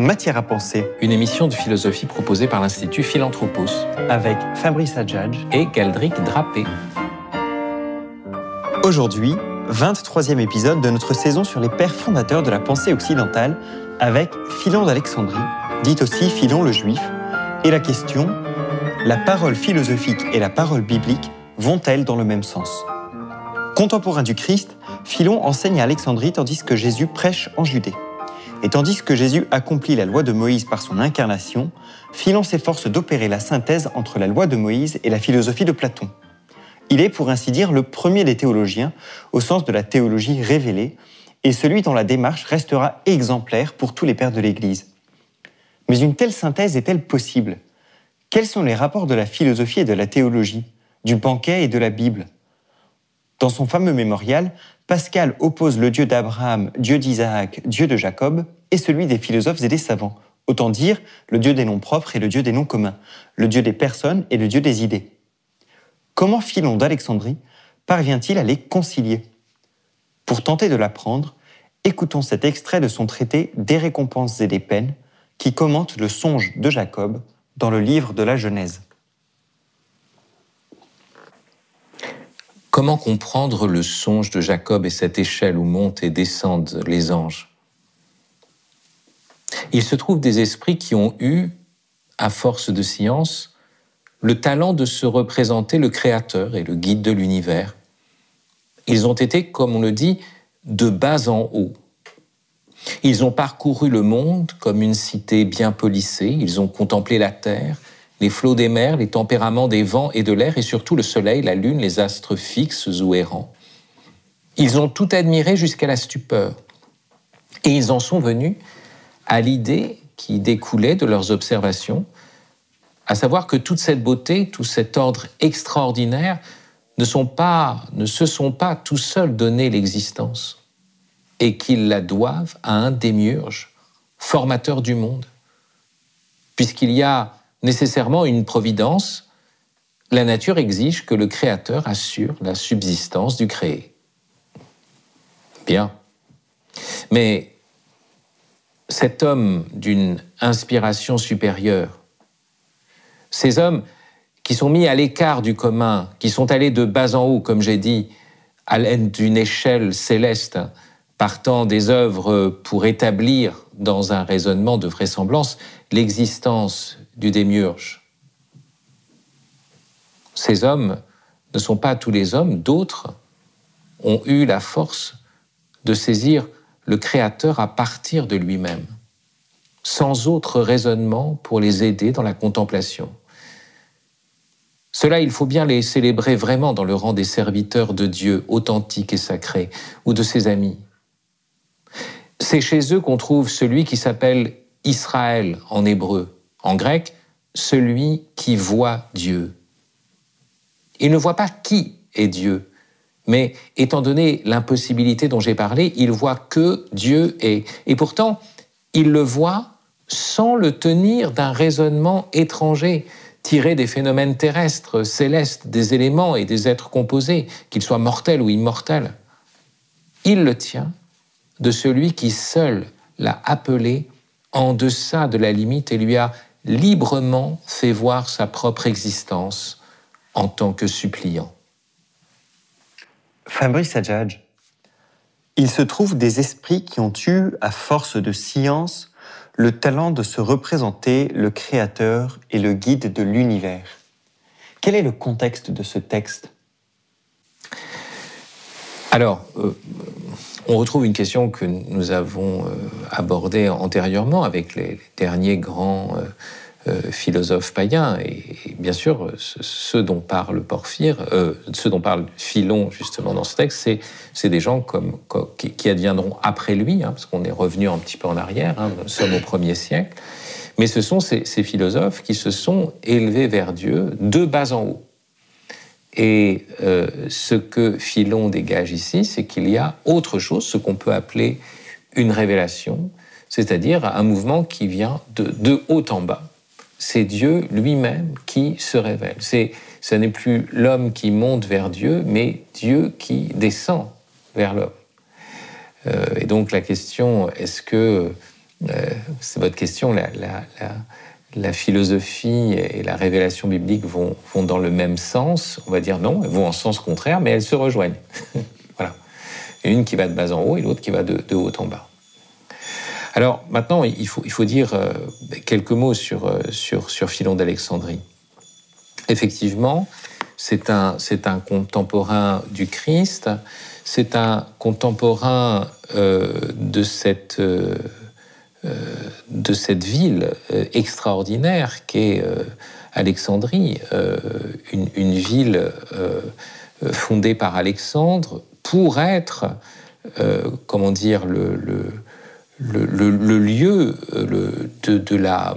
Matière à penser. Une émission de philosophie proposée par l'Institut Philanthropos. Avec Fabrice Adjadj et Galdric Drapé. Aujourd'hui, 23e épisode de notre saison sur les pères fondateurs de la pensée occidentale avec Philon d'Alexandrie, dit aussi Philon le Juif, et la question la parole philosophique et la parole biblique vont-elles dans le même sens? Contemporain du Christ, Philon enseigne à Alexandrie tandis que Jésus prêche en Judée. Et tandis que Jésus accomplit la loi de Moïse par son incarnation, Philon s'efforce d'opérer la synthèse entre la loi de Moïse et la philosophie de Platon. Il est, pour ainsi dire, le premier des théologiens, au sens de la théologie révélée, et celui dont la démarche restera exemplaire pour tous les pères de l'Église. Mais une telle synthèse est-elle possible? Quels sont les rapports de la philosophie et de la théologie, du banquet et de la Bible? Dans son fameux mémorial, Pascal oppose le Dieu d'Abraham, Dieu d'Isaac, Dieu de Jacob, et celui des philosophes et des savants. Autant dire le Dieu des noms propres et le Dieu des noms communs, le Dieu des personnes et le Dieu des idées. Comment Philon d'Alexandrie parvient-il à les concilier? Pour tenter de l'apprendre, écoutons cet extrait de son traité Des récompenses et des peines, qui commente le songe de Jacob dans le livre de la Genèse. Comment comprendre le songe de Jacob et cette échelle où montent et descendent les anges? Il se trouve des esprits qui ont eu, à force de science, le talent de se représenter le Créateur et le guide de l'univers. Ils ont été, comme on le dit, de bas en haut. Ils ont parcouru le monde comme une cité bien polissée, ils ont contemplé la terre, les flots des mers, les tempéraments des vents et de l'air, et surtout le soleil, la lune, les astres fixes ou errants. Ils ont tout admiré jusqu'à la stupeur. Et ils en sont venus à l'idée qui découlait de leurs observations, à savoir que toute cette beauté, tout cet ordre extraordinaire ne, sont pas, ne se sont pas tout seuls donné l'existence, et qu'ils la doivent à un démiurge, formateur du monde, puisqu'il y a nécessairement une providence, la nature exige que le Créateur assure la subsistance du créé. Bien. Mais cet homme d'une inspiration supérieure, ces hommes qui sont mis à l'écart du commun, qui sont allés de bas en haut, comme j'ai dit, à l'aide d'une échelle céleste, partant des œuvres pour établir dans un raisonnement de vraisemblance l'existence du démiurge. Ces hommes ne sont pas tous les hommes, d'autres ont eu la force de saisir le Créateur à partir de lui-même, sans autre raisonnement pour les aider dans la contemplation. Cela, il faut bien les célébrer vraiment dans le rang des serviteurs de Dieu authentiques et sacrés, ou de ses amis. C'est chez eux qu'on trouve celui qui s'appelle Israël en hébreu, en grec, celui qui voit Dieu. Il ne voit pas qui est Dieu, mais étant donné l'impossibilité dont j'ai parlé, il voit que Dieu est. Et pourtant, il le voit sans le tenir d'un raisonnement étranger, tiré des phénomènes terrestres, célestes, des éléments et des êtres composés, qu'ils soient mortels ou immortels. Il le tient de celui qui seul l'a appelé en deçà de la limite et lui a librement fait voir sa propre existence en tant que suppliant. Fabrice Adjadj, il se trouve des esprits qui ont eu, à force de science, le talent de se représenter le Créateur et le guide de l'univers. Quel est le contexte de ce texte? Alors, euh, on retrouve une question que nous avons euh, abordée antérieurement avec les derniers grands euh, euh, philosophes païens, et, bien sûr, ce, dont parle Porphyre, ce dont parle Philon justement dans ce texte, c'est des gens comme, qui, adviendront après lui, hein, parce qu'on est revenu un petit peu en arrière, hein, nous sommes au premier siècle, mais ce sont ces, ces philosophes qui se sont élevés vers Dieu de bas en haut. Et euh, ce que Philon dégage ici, c'est qu'il y a autre chose, ce qu'on peut appeler une révélation, c'est-à-dire un mouvement qui vient de, haut en bas. C'est Dieu lui-même qui se révèle. C'est, ce n'est plus l'homme qui monte vers Dieu, mais Dieu qui descend vers l'homme. Euh, et donc la question, est-ce que c'est votre question, la, la, philosophie et la révélation biblique vont, dans le même sens. On va dire non, elles vont en sens contraire, mais elles se rejoignent. voilà. Une qui va de bas en haut et l'autre qui va de, haut en bas. Alors maintenant, il faut, il faut dire quelques mots sur, sur, sur Philon d'Alexandrie. Effectivement, c'est un, un contemporain du Christ, c'est un contemporain euh, de, cette, euh, euh, de cette ville extraordinaire qu'est Alexandrie, une, ville fondée par Alexandre pour être, comment dire, le, lieu de, de, la,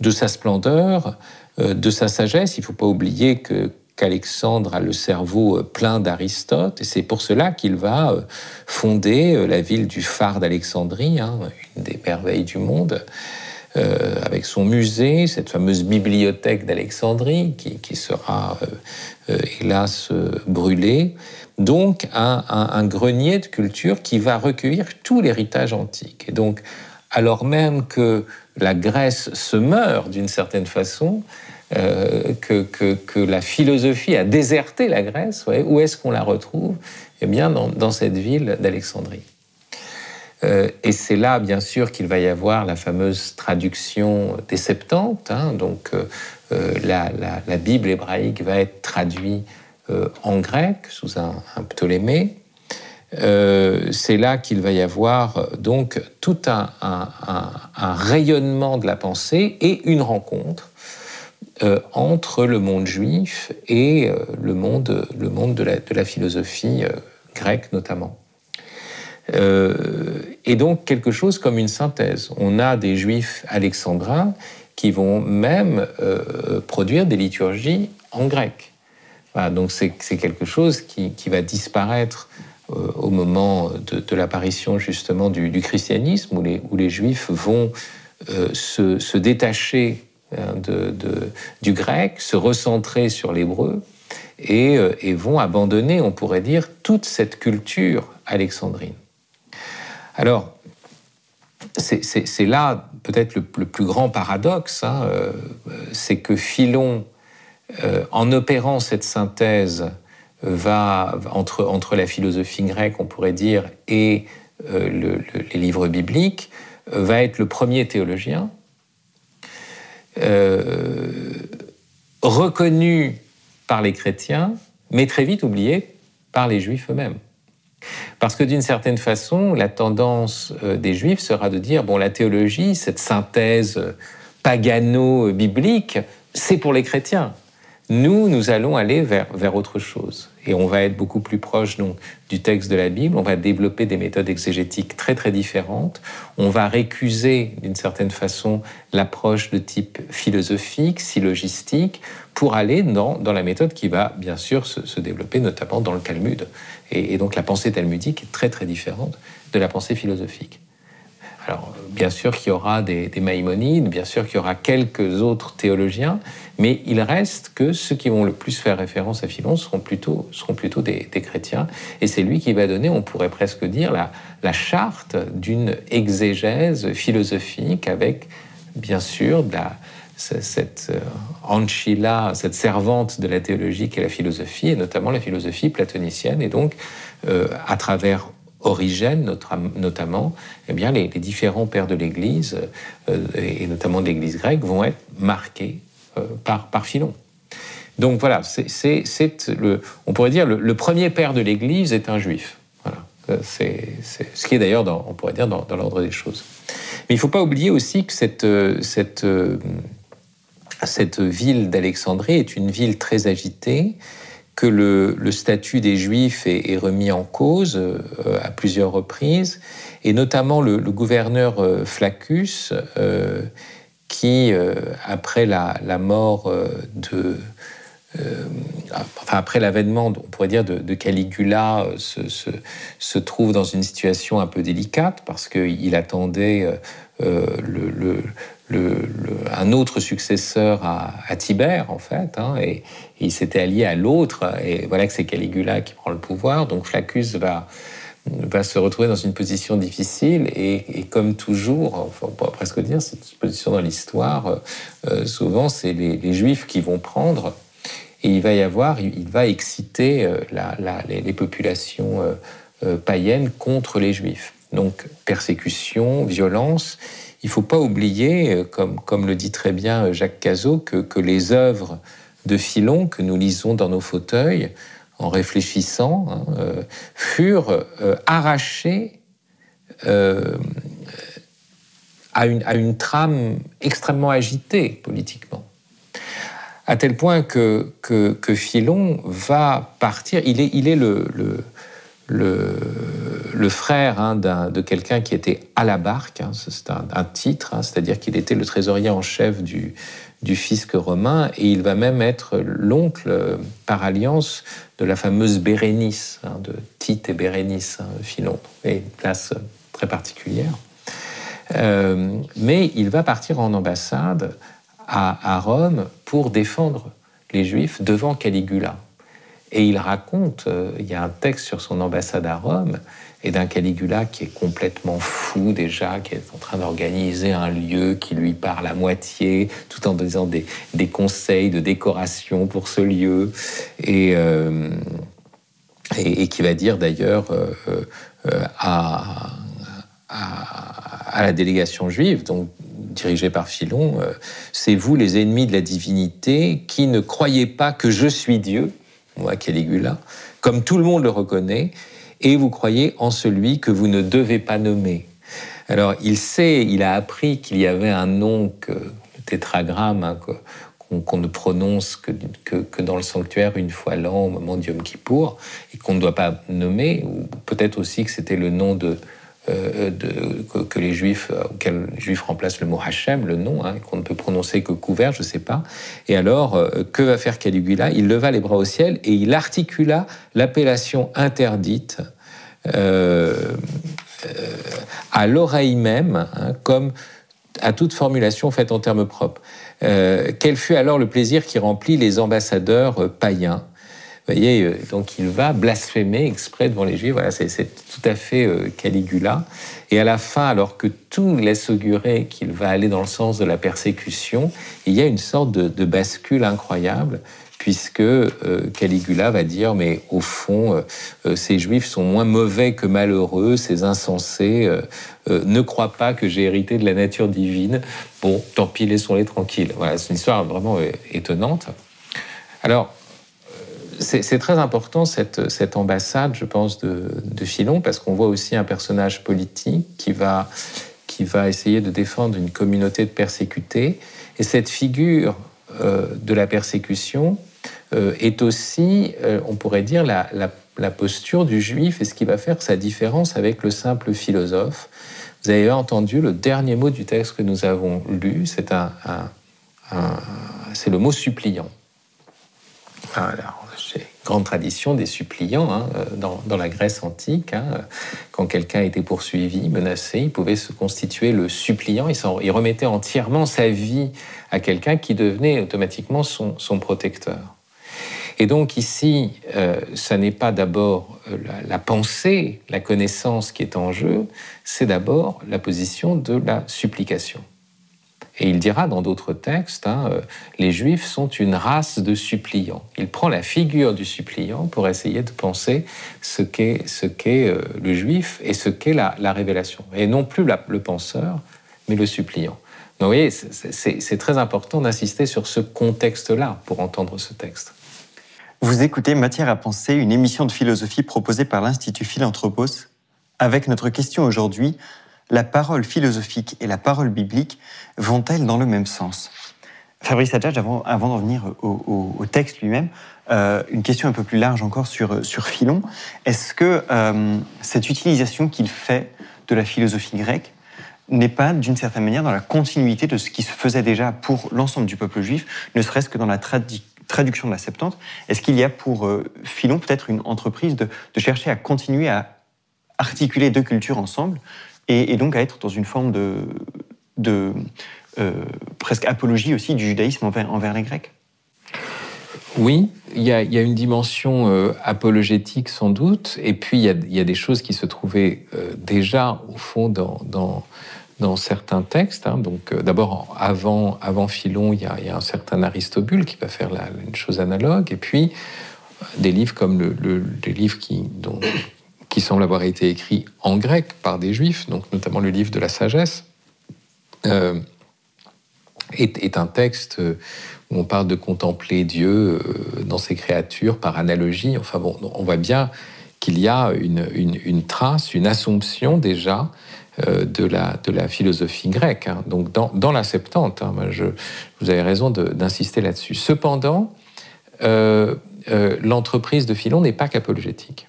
de sa splendeur, de sa sagesse. Il ne faut pas oublier que qu'Alexandre a le cerveau euh, plein d'Aristote, et c'est pour cela qu'il va euh, fonder euh, la ville du phare d'Alexandrie, hein, une des merveilles du monde, avec son musée, cette fameuse bibliothèque d'Alexandrie qui, sera hélas brûlée. Donc un, un, grenier de culture qui va recueillir tout l'héritage antique. Et donc, alors même que la Grèce se meurt d'une certaine façon, euh, que, la philosophie a déserté la Grèce, où est-ce qu'on la retrouve? Eh bien, dans, cette ville d'Alexandrie. Euh, et c'est là, bien sûr, qu'il va y avoir la fameuse traduction des Septante. Hein. donc, euh, la, Bible hébraïque va être traduite en grec sous un, Ptolémée. c'est là qu'il va y avoir donc tout un, rayonnement de la pensée et une rencontre euh, entre le monde juif et euh, le, monde, le monde de la, philosophie euh, grecque notamment. et donc quelque chose comme une synthèse. On a des juifs alexandrins qui vont même produire des liturgies en grec. donc c'est quelque chose qui, va disparaître au moment de, l'apparition justement du, christianisme, où les, juifs vont se, détacher De, du grec, se recentrer sur l'hébreu euh, et, vont abandonner, on pourrait dire, toute cette culture alexandrine. Alors, c'est là peut-être le, plus grand paradoxe, hein, euh, c'est que Philon, euh, en opérant cette synthèse, va entre, entre la philosophie grecque, on pourrait dire, et les livres bibliques, va être le premier théologien, euh, reconnu par les chrétiens, mais très vite oublié par les juifs eux-mêmes. Parce que d'une certaine façon, la tendance euh, des juifs sera de dire, bon, la théologie, cette synthèse pagano-biblique, c'est pour les chrétiens. Nous, nous allons aller vers, vers autre chose. Et on va être beaucoup plus proche donc, du texte de la Bible, on va développer des méthodes exégétiques très très différentes, on va récuser d'une certaine façon l'approche de type philosophique, syllogistique, pour aller dans, dans la méthode qui va bien sûr se, se développer notamment dans le Talmud. Et, et donc la pensée talmudique est très très différente de la pensée philosophique. Alors, bien sûr qu'il y aura des, Maïmonides, bien sûr qu'il y aura quelques autres théologiens, mais il reste que ceux qui vont le plus faire référence à Philon seront plutôt, des, chrétiens. Et c'est lui qui va donner, on pourrait presque dire, la, la charte d'une exégèse philosophique avec, bien sûr, cette euh, Anchila, cette servante de la théologie qui est la philosophie, et notamment la philosophie platonicienne. Et donc, euh, à travers Origène notamment, eh bien, les, différents pères de l'Église, euh, et notamment de l'Église grecque, vont être marqués par, par Philon. Donc voilà, c'est le, on pourrait dire le, le premier père de l'Église est un juif. Voilà. Euh, c'est ce qui est d'ailleurs, on pourrait dire, dans, l'ordre des choses. Mais il ne faut pas oublier aussi que cette, cette, cette ville d'Alexandrie est une ville très agitée, que le, statut des Juifs est, remis en cause euh, à plusieurs reprises, et notamment le, gouverneur euh, Flaccus, euh, qui, après la, mort de... enfin, après l'avènement, on pourrait dire, de, Caligula, se, trouve dans une situation un peu délicate parce qu'il attendait un autre successeur à, Tibère, en fait, hein, et, il s'était allié à l'autre, et voilà que c'est Caligula qui prend le pouvoir. Donc Flaccus va va se retrouver dans une position difficile et, comme toujours, on pourrait presque dire, cette position dans l'histoire, euh, souvent c'est les, Juifs qui vont prendre et il va y avoir, il, va exciter euh, les, populations euh, païennes contre les Juifs. Donc persécution, violence. Il ne faut pas oublier, comme, comme le dit très bien Jacques Cazot, que, que les œuvres de Philon que nous lisons dans nos fauteuils en réfléchissant, hein, euh, furent euh, arrachés euh, à, une, trame extrêmement agitée politiquement. À tel point que, que, Philon va partir, il est, il est le, le, frère hein, de quelqu'un qui était à la barque, hein, c'est un, titre, c'est-à-dire qu'il était le trésorier en chef du, fisc romain, et il va même être l'oncle euh, par alliance de la fameuse Bérénice, hein, de Tite et Bérénice, hein, Philon, et une place euh, très particulière. Euh, mais il va partir en ambassade à, Rome pour défendre les Juifs devant Caligula. Et il raconte, il y a un texte sur son ambassade à Rome, et d'un Caligula qui est complètement fou déjà, qui est en train d'organiser un lieu qui lui parle à moitié, tout en disant des, conseils de décoration pour ce lieu, et, euh, qui va dire d'ailleurs euh, euh, à, à, la délégation juive, donc dirigée par Philon, c'est vous les ennemis de la divinité qui ne croyez pas que je suis Dieu, moi Caligula, comme tout le monde le reconnaît, et vous croyez en celui que vous ne devez pas nommer. Alors il sait, il a appris qu'il y avait un nom, que, le tétragramme, hein, qu'on ne prononce que, dans le sanctuaire une fois l'an au moment du Yom Kippour, et qu'on ne doit pas nommer, ou peut-être aussi que c'était le nom de, euh, que, les juifs, euh, juifs remplacent le mot Hachem, le nom, hein, qu'on ne peut prononcer que couvert, je ne sais pas. Et alors, euh, que va faire Caligula? Il leva les bras au ciel et il articula l'appellation interdite à l'oreille même, hein, comme à toute formulation faite en termes propres. quel fut alors le plaisir qui remplit les ambassadeurs païens? Vous voyez, euh, donc il va blasphémer exprès devant les Juifs. Voilà, c'est tout à fait euh, Caligula. Et à la fin, alors que tout laisse augurer qu'il va aller dans le sens de la persécution, il y a une sorte de, bascule incroyable puisque euh, Caligula va dire, mais au fond, ces juifs sont moins mauvais que malheureux, ces insensés ne croient pas que j'ai hérité de la nature divine. Bon, tant pis, laissons-les tranquilles. Voilà, c'est une histoire vraiment étonnante. Alors, c'est très important cette, cette, ambassade, je pense, de, de Philon, parce qu'on voit aussi un personnage politique qui va, qui va essayer de défendre une communauté de persécutés. Et cette figure euh, de la persécution euh, est aussi, euh, on pourrait dire, la, posture du juif et ce qui va faire sa différence avec le simple philosophe. Vous avez entendu le dernier mot du texte que nous avons lu, c'est c'est le mot suppliant. Alors, grande tradition des suppliants hein, euh, dans, la Grèce antique. Hein, quand quelqu'un était poursuivi, menacé, il pouvait se constituer le suppliant. Il remettait entièrement sa vie à quelqu'un qui devenait automatiquement son, protecteur. Et donc ici, euh, ça n'est pas d'abord euh, la, pensée, la connaissance qui est en jeu, c'est d'abord la position de la supplication. Et il dira dans d'autres textes, hein, euh, les Juifs sont une race de suppliants. Il prend la figure du suppliant pour essayer de penser ce qu'est euh, le Juif et ce qu'est la, révélation. Et non plus le penseur, mais le suppliant. Donc vous voyez, c'est très important d'insister sur ce contexte-là pour entendre ce texte. Vous écoutez Matière à penser, une émission de philosophie proposée par l'Institut Philanthropos, avec notre question aujourd'hui la parole philosophique et la parole biblique vont-elles dans le même sens? Fabrice Adjadj, avant, d'en venir au, texte lui-même, euh, une question un peu plus large encore sur, Philon. Est-ce que euh, cette utilisation qu'il fait de la philosophie grecque n'est pas, d'une certaine manière, dans la continuité de ce qui se faisait déjà pour l'ensemble du peuple juif, ne serait-ce que dans la traduction de la Septante Est-ce qu'il y a pour euh, Philon peut-être une entreprise de, chercher à continuer à articuler deux cultures ensemble et, donc à être dans une forme de, euh, presque apologie aussi du judaïsme envers, les Grecs? Oui, il y, a, une dimension euh, apologétique sans doute, et puis il y, a, des choses qui se trouvaient euh, déjà au fond dans, certains textes. Hein. Donc d'abord, avant, Philon, il y, a, un certain Aristobule qui va faire une chose analogue, et puis des livres comme le, les livres qui, dont, semblent avoir été écrits en grec par des juifs, donc notamment le livre de la sagesse, est, un texte où on parle de contempler Dieu euh, dans ses créatures par analogie. Enfin bon, on voit bien qu'il y a une, trace, une assomption déjà euh, de, la, de la philosophie grecque. Hein. Donc dans, la Septante, hein, je, vous avez raison d'insister là-dessus. Cependant, euh, l'entreprise de Philon n'est pas qu'apologétique.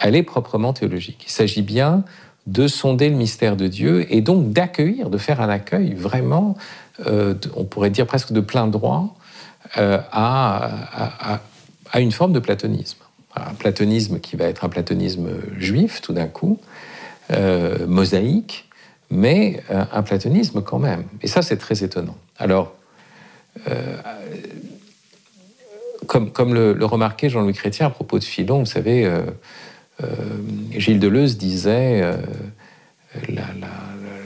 Elle est proprement théologique. Il s'agit bien de sonder le mystère de Dieu et donc d'accueillir, de faire un accueil vraiment euh, on pourrait dire presque de plein droit, euh, à, une forme de platonisme. Un platonisme qui va être un platonisme juif tout d'un coup, euh, mosaïque, mais un platonisme quand même. Et ça, c'est très étonnant. Alors, comme, le, remarquait Jean-Louis Chrétien à propos de Philon, vous savez, Gilles Deleuze disait la,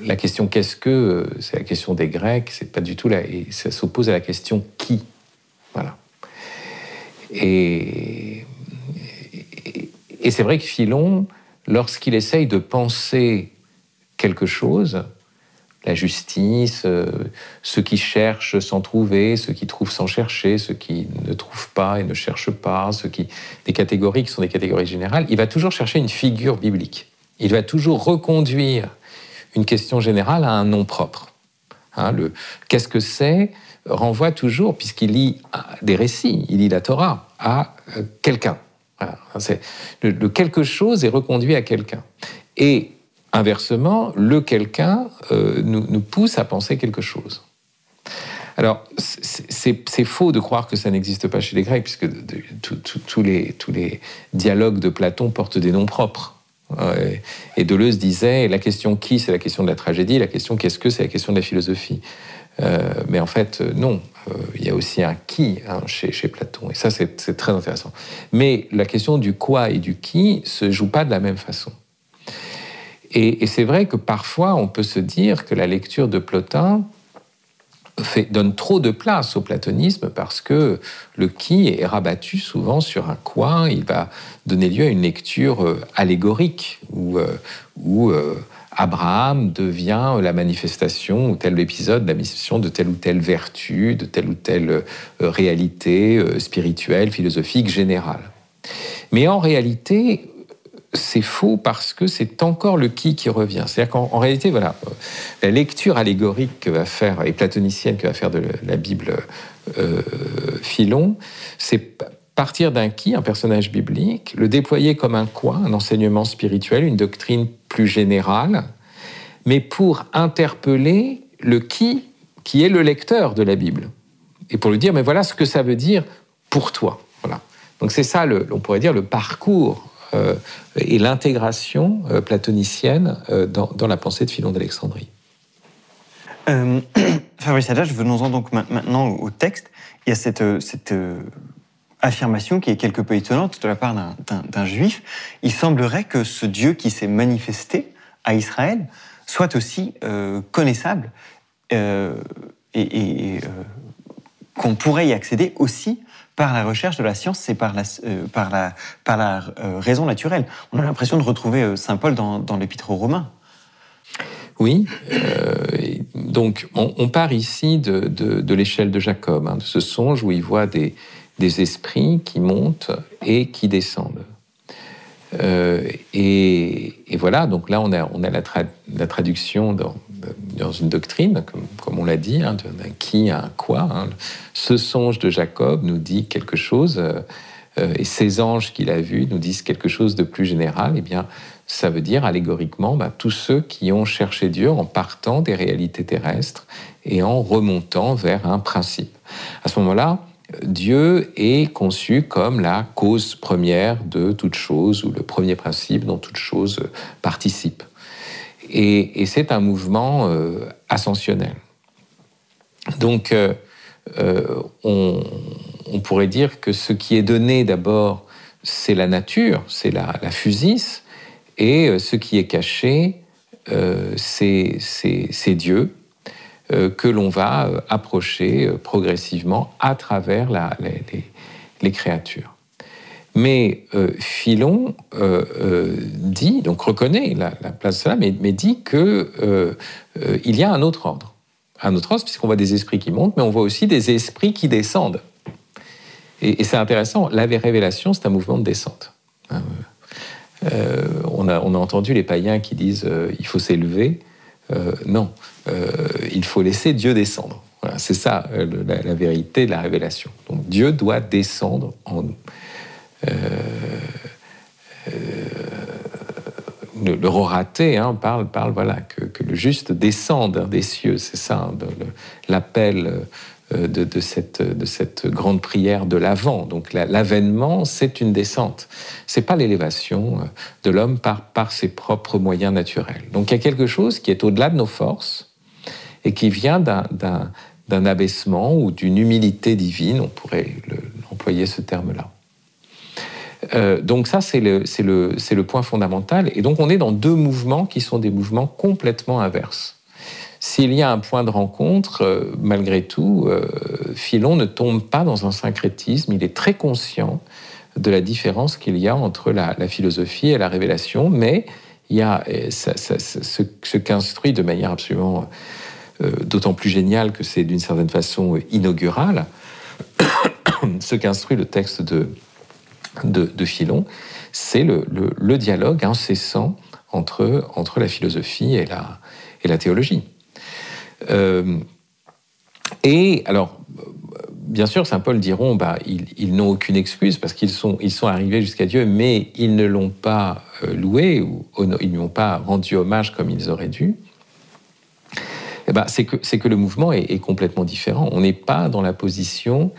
la question qu'est-ce que, c'est la question des Grecs, c'est pas du tout là, et ça s'oppose à la question qui. Voilà. Et, et, c'est vrai que Philon, lorsqu'il essaye de penser quelque chose, la justice, euh, ceux qui cherchent sans trouver, ceux qui trouvent sans chercher, ceux qui ne trouvent pas et ne cherchent pas, qui des catégories qui sont des catégories générales, il va toujours chercher une figure biblique. Il va toujours reconduire une question générale à un nom propre. Hein, le qu'est-ce que c'est renvoie toujours, puisqu'il lit des récits, il lit la Torah, à euh, quelqu'un. le, quelque chose est reconduit à quelqu'un. Et inversement, le quelqu'un euh, nous, pousse à penser quelque chose. Alors, c'est faux de croire que ça n'existe pas chez les Grecs, puisque tous les dialogues de Platon portent des noms propres. Et Deleuze disait, la question qui, c'est la question de la tragédie, la question qu'est-ce que, c'est la question de la philosophie. Euh, mais en fait, euh, non, euh, il y a aussi un qui hein, chez, Platon, et ça c'est très intéressant. Mais la question du quoi et du qui se joue pas de la même façon. Et, c'est vrai que parfois on peut se dire que la lecture de Plotin donne trop de place au platonisme parce que le qui est rabattu souvent sur un quoi. Il va donner lieu à une lecture allégorique euh, Abraham devient la manifestation ou tel épisode, la manifestation de telle ou telle vertu, de telle ou telle réalité spirituelle, philosophique, générale. Mais en réalité, c'est faux parce que c'est encore le qui qui revient. C'est-à-dire qu'en réalité, voilà, la lecture allégorique que va faire, et platonicienne que va faire de la Bible euh, Philon, c'est partir d'un qui, un personnage biblique, le déployer comme un quoi, un enseignement spirituel, une doctrine plus générale, mais pour interpeller le qui, qui est le lecteur de la Bible, et pour lui dire, mais voilà ce que ça veut dire pour toi. Voilà. Donc c'est ça, le, on pourrait dire, le parcours euh, et l'intégration euh, platonicienne euh, dans, la pensée de Philon d'Alexandrie. Fabrice Adage, venons-en donc maintenant au texte. Il y a cette, cette affirmation qui est quelque peu étonnante de la part d'un juif. Il semblerait que ce Dieu qui s'est manifesté à Israël soit aussi connaissable et, et qu'on pourrait y accéder aussi par la recherche de la science, c'est par la, euh, par la, par la euh, raison naturelle. On a l'impression de retrouver euh, Saint Paul dans, l'Épître aux Romains. Oui, donc on, part ici de, de, l'échelle de Jacob, hein, de ce songe où il voit des, des esprits qui montent et qui descendent. Et, et, voilà, donc là on a, la, traduction dans, une doctrine, comme, on l'a dit, hein, d'un qui à un quoi. Hein. Ce songe de Jacob nous dit quelque chose, euh, euh, et ces anges qu'il a vus nous disent quelque chose de plus général. Eh bien, ça veut dire allégoriquement bah, tous ceux qui ont cherché Dieu en partant des réalités terrestres et en remontant vers un principe. À ce moment-là, Dieu est conçu comme la cause première de toute chose, ou le premier principe dont toute chose participe. Et, c'est un mouvement euh, ascensionnel. Donc, euh, euh, on, pourrait dire que ce qui est donné d'abord, c'est la nature, c'est la, la physis, et ce qui est caché, c'est Dieu, que l'on va approcher progressivement à travers les, créatures. Mais Philon dit, donc reconnaît la, place de cela, mais, dit qu'il y a un autre ordre un autre ordre, puisqu'on voit des esprits qui montent, mais on voit aussi des esprits qui descendent. Et, c'est intéressant, la révélation, c'est un mouvement de descente. Hein, euh, on, a, on, a, entendu les païens qui disent euh, il faut s'élever. Euh, non, il faut laisser Dieu descendre. C'est ça la, la, vérité la révélation. Donc Dieu doit descendre en nous le, le roraté hein, parle, parle voilà, que, le juste descende des cieux. C'est ça hein, l'appel euh, de, cette, de cette grande prière de l'avant. Donc l'avènement, c'est une descente. C'est pas l'élévation euh, de l'homme par, par ses propres moyens naturels. Donc il y a quelque chose qui est au-delà de nos forces et qui vient d'un abaissement ou d'une humilité divine, on pourrait employer ce terme-là. Euh, donc ça, c'est le, le, le, point fondamental. Et donc on est dans deux mouvements qui sont des mouvements complètement inverses. S'il y a un point de rencontre, euh, malgré tout, euh, Philon ne tombe pas dans un syncrétisme. Il est très conscient de la différence qu'il y a entre la, philosophie et la révélation, mais il y a ce, qu'instruit de manière absolument d'autant plus géniale que c'est d'une certaine façon inaugural, ce qu'instruit le texte de, de, Philon, c'est le, dialogue incessant entre, entre la philosophie et la, et la théologie. Euh, et alors, bien sûr, Saint Paul diront, bah, ils, n'ont aucune excuse parce qu'ils sont, arrivés jusqu'à Dieu, mais ils ne l'ont pas euh, loué ou ils ne lui ont pas rendu hommage comme ils auraient dû. Ben, c'est que, le mouvement est, complètement différent. On n'est pas dans la position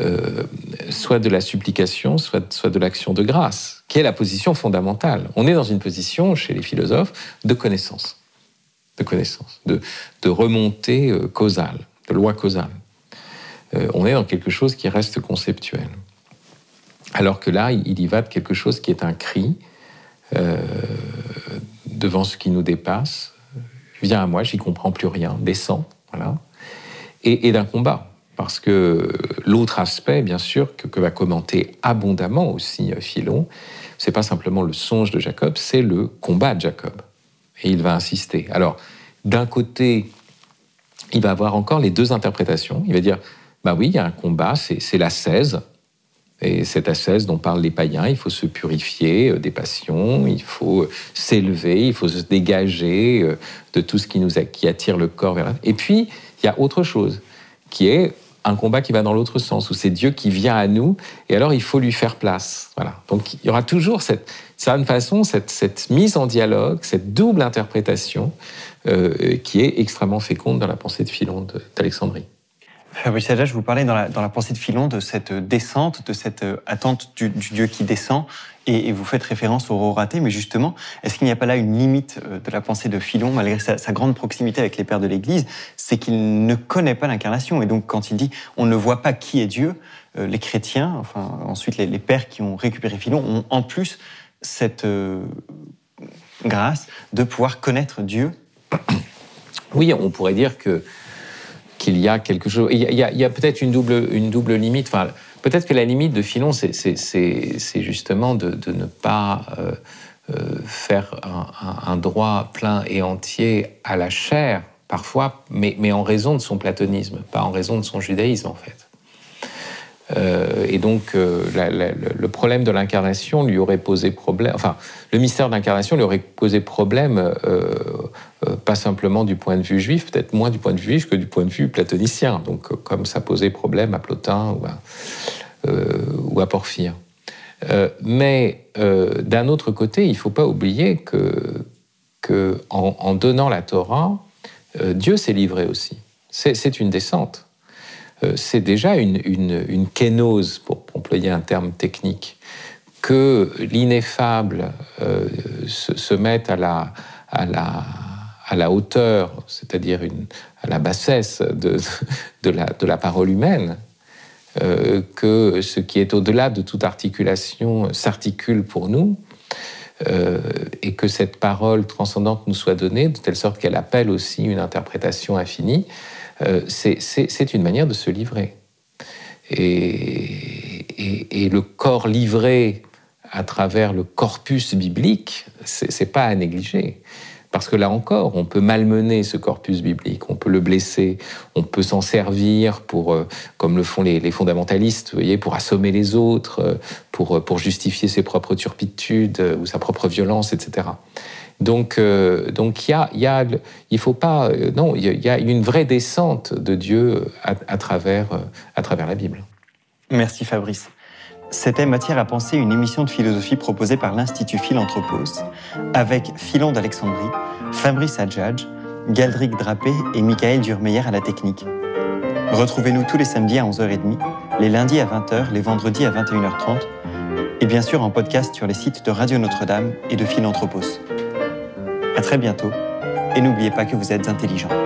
euh, soit de la supplication, soit de l'action de grâce, qui est la position fondamentale. On est dans une position, chez les philosophes, de connaissance, de connaissance, de, de remontée euh, causale, de loi causale. Euh, on est dans quelque chose qui reste conceptuel. Alors que là, il y va de quelque chose qui est un cri devant ce qui nous dépasse. Viens à moi, j'y comprends plus rien, descends, voilà. et d'un combat parce que l'autre aspect, bien sûr, que, va commenter abondamment aussi euh, Philon, c'est pas simplement le songe de Jacob, c'est le combat de Jacob. Et il va insister. Alors, d'un côté, il va avoir encore les deux interprétations. Il va dire, bah oui, il y a un combat, c'est la 16, et cette ascèse dont parlent les païens, il faut se purifier euh, des passions, il faut euh, s'élever, il faut se dégager de tout ce qui nous qui attire le corps vers Et puis, il y a autre chose, qui est un combat qui va dans l'autre sens, où c'est Dieu qui vient à nous, et alors il faut lui faire place. Voilà. Donc il y aura toujours cette certaine façon cette, cette mise en dialogue, cette double interprétation euh, qui est extrêmement féconde dans la pensée de Philon d'Alexandrie. Fabrice je vous parlais dans la, pensée de Philon de cette descente, de cette euh, attente du, Dieu qui descend, et, vous faites référence au raté, mais justement, est-ce qu'il n'y a pas là une limite euh, de la pensée de Philon, malgré sa, grande proximité avec les pères de l'Église? C'est qu'il ne connaît pas l'incarnation, et donc quand il dit on ne voit pas qui est Dieu, euh, les chrétiens, enfin ensuite les, pères qui ont récupéré Philon, ont en plus cette grâce de pouvoir connaître Dieu. Oui, on pourrait dire que qu'il y a quelque chose. Il y a, peut-être une double, une double limite. Enfin, peut-être que la limite de Philon, c'est justement de, ne pas euh, euh, faire un, droit plein et entier à la chair, parfois, mais, mais en raison de son platonisme, pas en raison de son judaïsme, en fait. Euh, et donc, euh, le problème de l'incarnation lui aurait posé problème. Enfin, le mystère de l'incarnation lui aurait posé problème, euh, pas simplement du point de vue juif, peut-être moins du point de vue juif que du point de vue platonicien. Donc, comme ça posait problème à Plotin ou à, Porphyre. mais d'un autre côté, il ne faut pas oublier que en donnant la Torah, Dieu s'est livré aussi. C'est une descente. Euh, c'est déjà une, une, kénose, pour employer un terme technique, que l'ineffable euh, se, mette à la, hauteur, c'est-à-dire à la bassesse de, la, parole humaine, euh, que ce qui est au-delà de toute articulation s'articule pour nous, et que cette parole transcendante nous soit donnée, de telle sorte qu'elle appelle aussi une interprétation infinie, euh, c'est une manière de se livrer. Et, et, le corps livré à travers le corpus biblique, c'est pas à négliger. Parce que là encore, on peut malmener ce corpus biblique, on peut le blesser, on peut s'en servir pour, euh, comme le font les, fondamentalistes, vous voyez, pour assommer les autres, euh, pour, pour justifier ses propres turpitudes ou sa propre violence, etc. Donc, donc il y a, y a, il y a une vraie descente de Dieu à, à, travers, à travers la Bible. Merci Fabrice. C'était Matière à penser, une émission de philosophie proposée par l'Institut Philanthropos, avec Philon d'Alexandrie, Fabrice Adjadj, Galdric Drapé et Michael Durmeyer à la technique. Retrouvez-nous tous les samedis à 11h30, les lundis à 20h, les vendredis à 21h30, et bien sûr en podcast sur les sites de Radio Notre-Dame et de Philanthropos. À très bientôt, et n'oubliez pas que vous êtes intelligents.